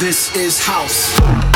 This is house.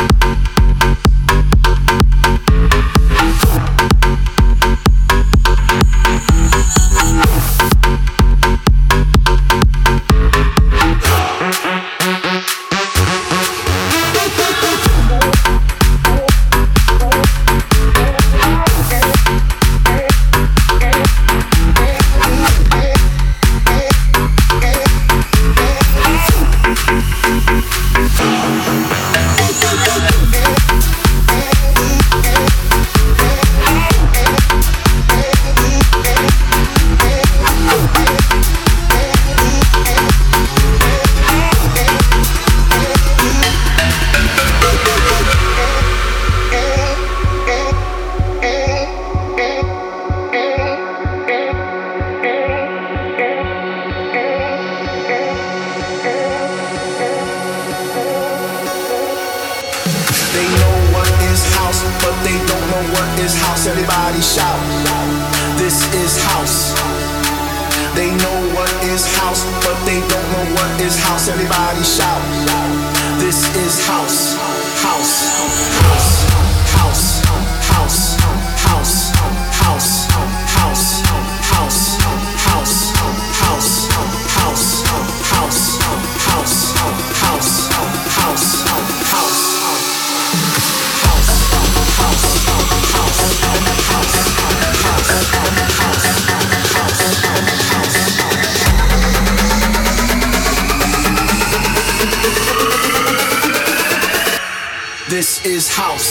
is house.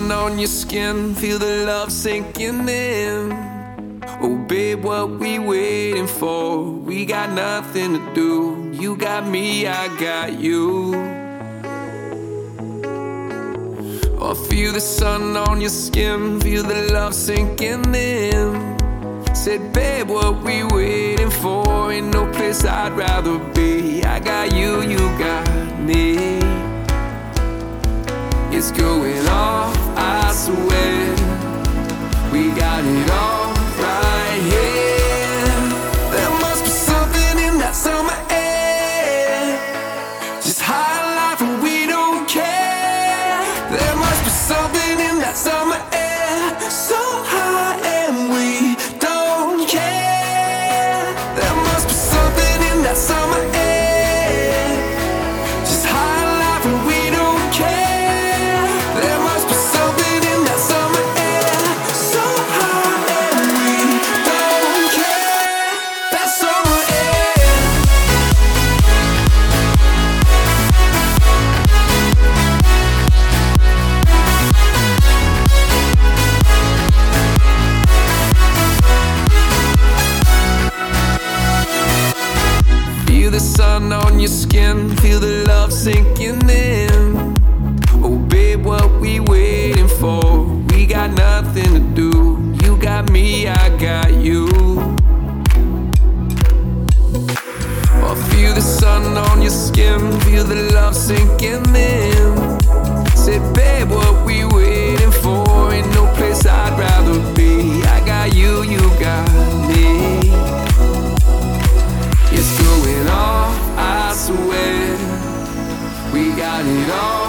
On your skin, feel the love sinking in. Oh, babe, what we waiting for? We got nothing to do. You got me, I got you. Oh, feel the sun on your skin, feel the love sinking in. Said, babe, what we waiting for? Ain't no place I'd rather be. I got you, you got me. It's going off, I swear. We got it all your skin, feel the love sinking in. Oh, babe, what we waiting for? We got nothing to do. You got me, I got you. Oh, feel the sun on your skin, feel the love sinking in. Say, I need all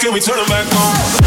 can we turn it back on?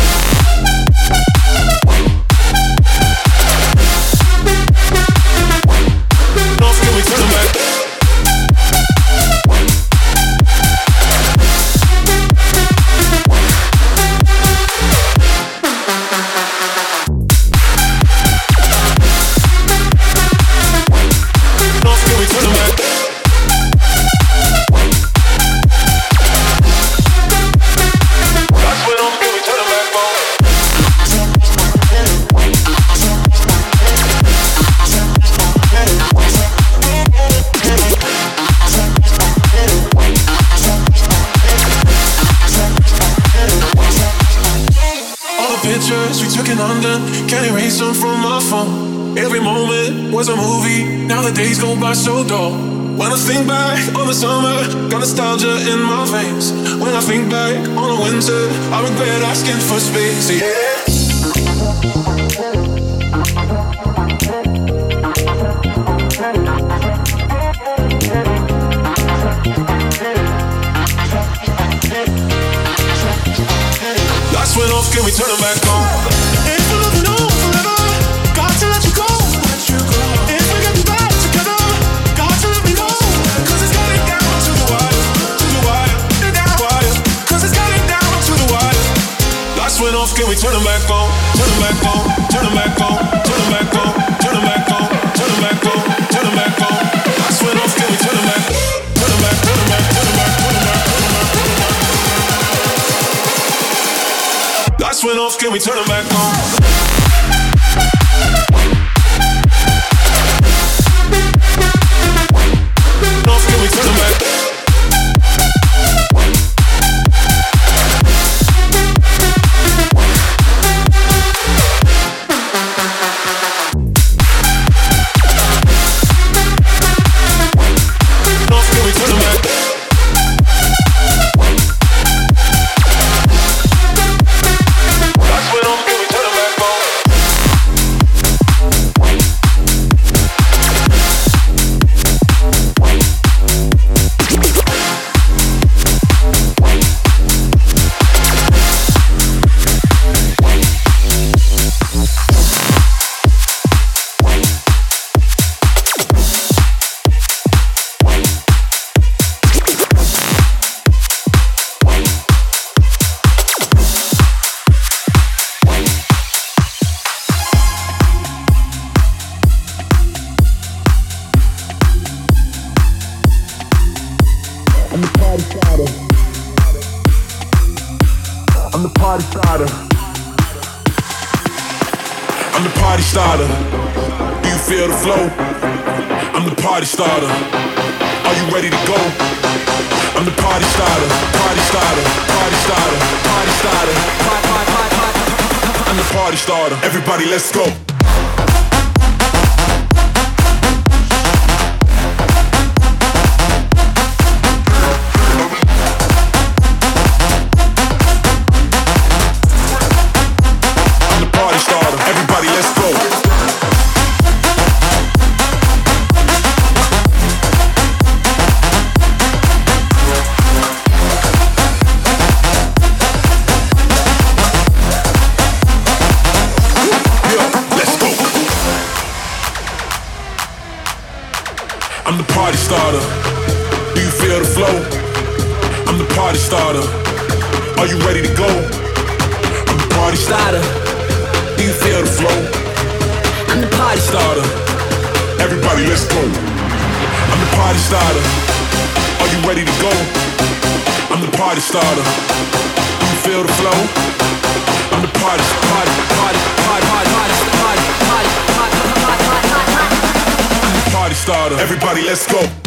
Switch. off, can we turn them back on? let's go.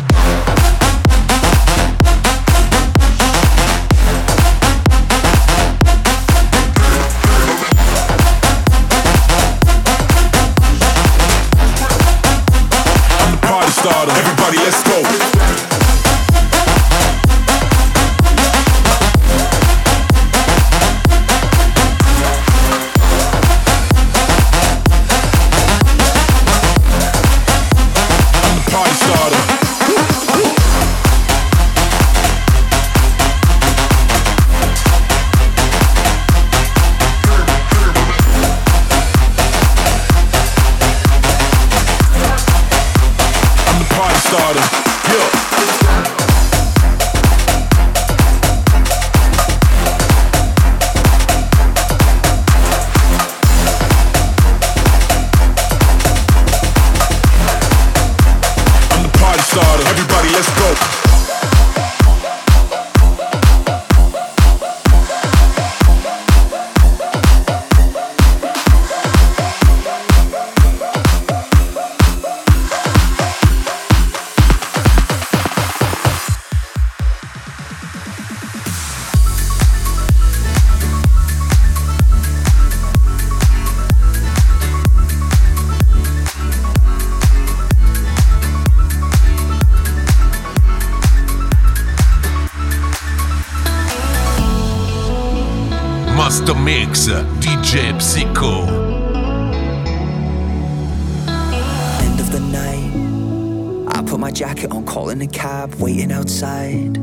inside.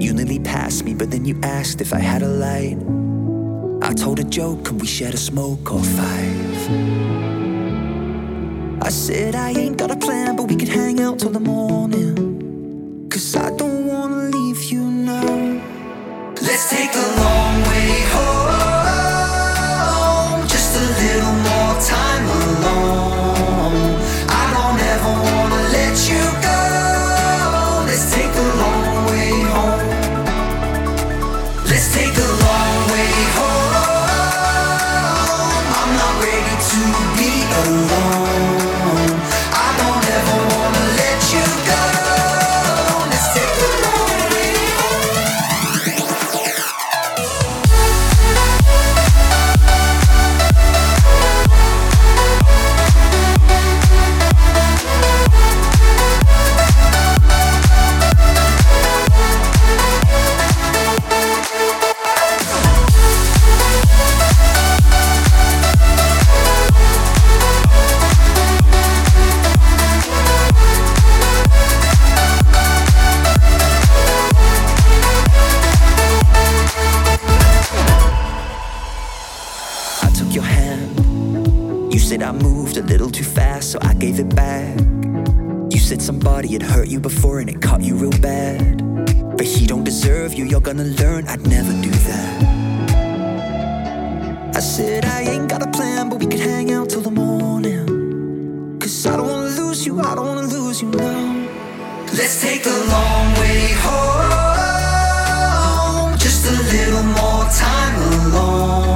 You nearly passed me, but then you asked if I had a light. I told a joke, could we share a smoke or five? I said, I ain't got a plan, but we could hang out till the morning. moved a little too fast, so I gave it back. You said somebody had hurt you before and it caught you real bad. But he don't deserve you, you're gonna learn I'd never do that. I said, I ain't got a plan, but we could hang out till the morning. Cause I don't wanna lose you, I don't wanna lose you now. Let's take the long way home, just a little more time alone.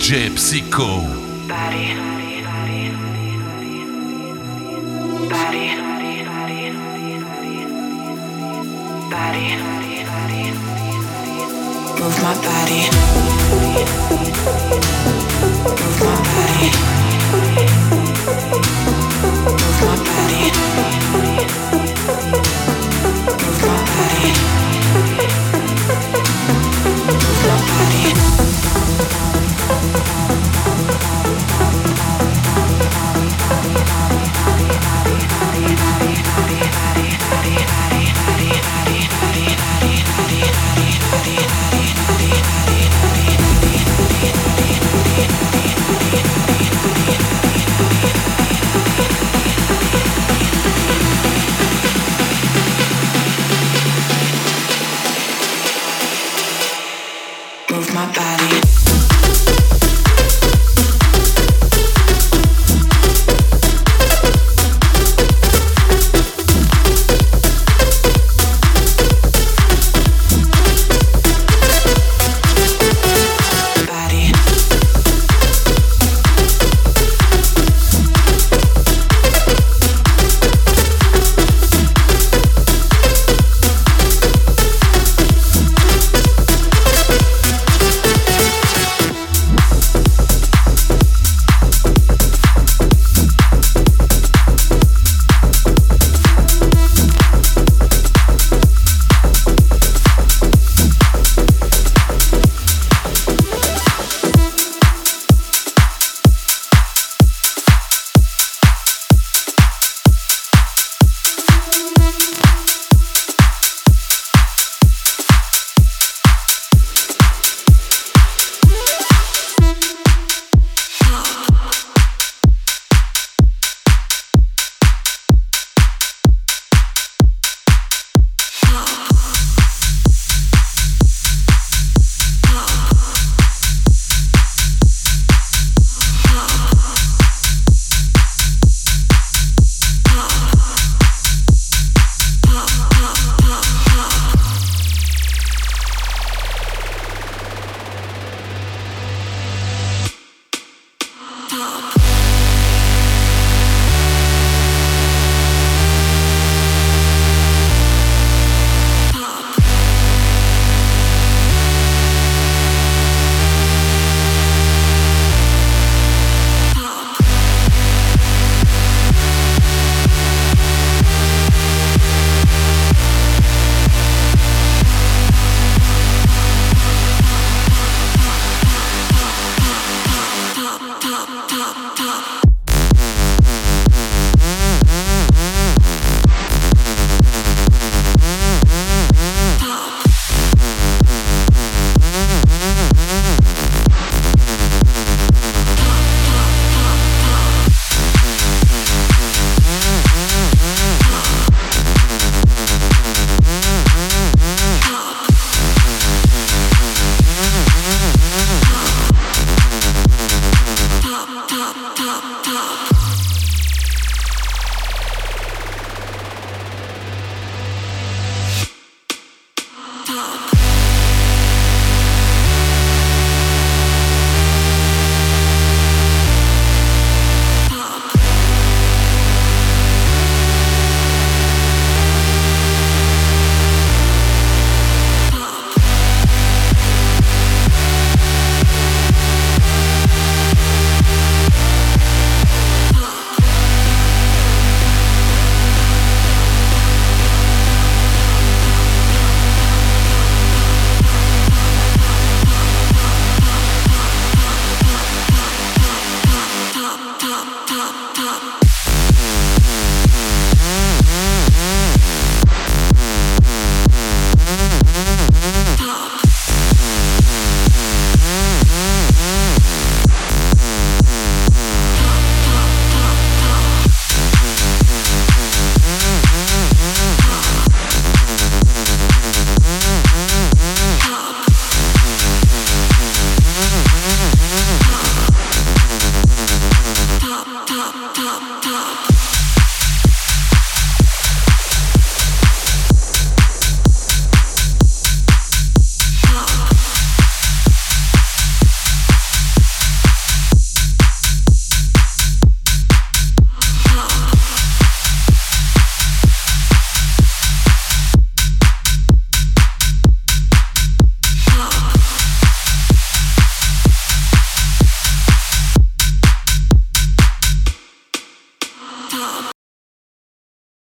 DJ Psycho.